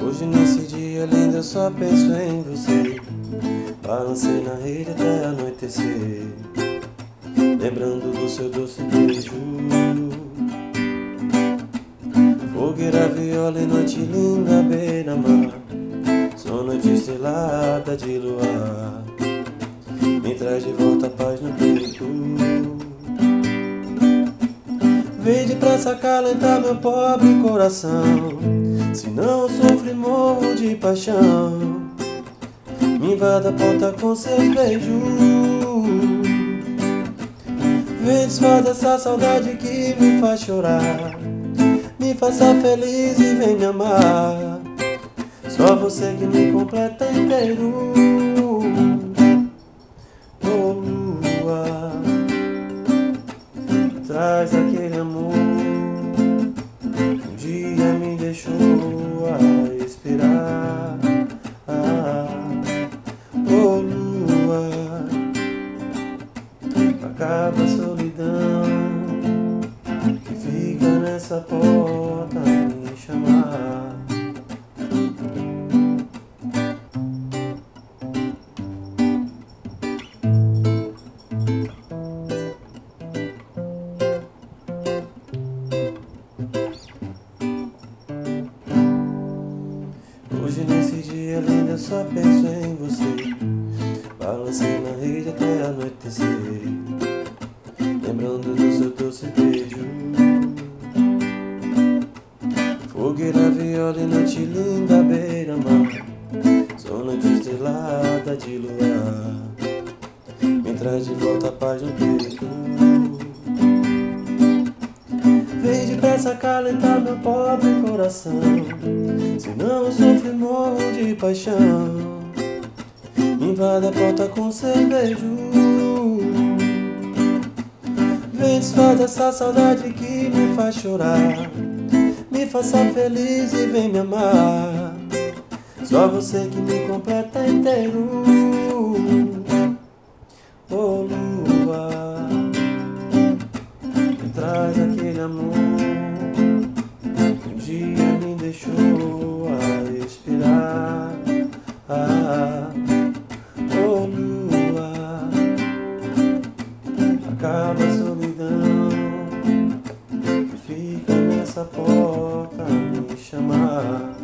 Hoje nesse dia lindo eu só penso em você. Balancei na rede até anoitecer. Lembrando do seu doce beijo. Fogueira, viola e noite linda beira-mar Noite estrelada de luar. Me traz de volta a paz no peito. Vem depressa acalentar meu pobre coração. Senão eu sofro e morro de paixão. Me invada a porta com seus beijos. Vem desfaz essa saudade que me faz chorar. Me faça feliz e vem me amar Só você que me completa inteiro Oh lua Traz aquele amor um dia me deixou a esperar. Oh lua, acaba a solidão que fica nessa porta me chamar. Hoje nesse dia lindo eu só penso em você. Balancei na rede até anoitecer. Lembrando do seu doce beijo. Fogueira, viola e noite linda beira-mar. Só noite estrelada de luar. Me traz de volta a paz no peito Vem depressa acalentar meu pobre coração. Senão eu sofro e morro de paixão. Me invada a porta com beijo Vem desfaz essa saudade que me faz chorar. Me faça feliz e vem me amar. Só você que me completa inteiro. Oh lua me traz aquele amor Yeshua respirar. Ah, oh lua, acaba a solidão. Fica nessa porta me chamar.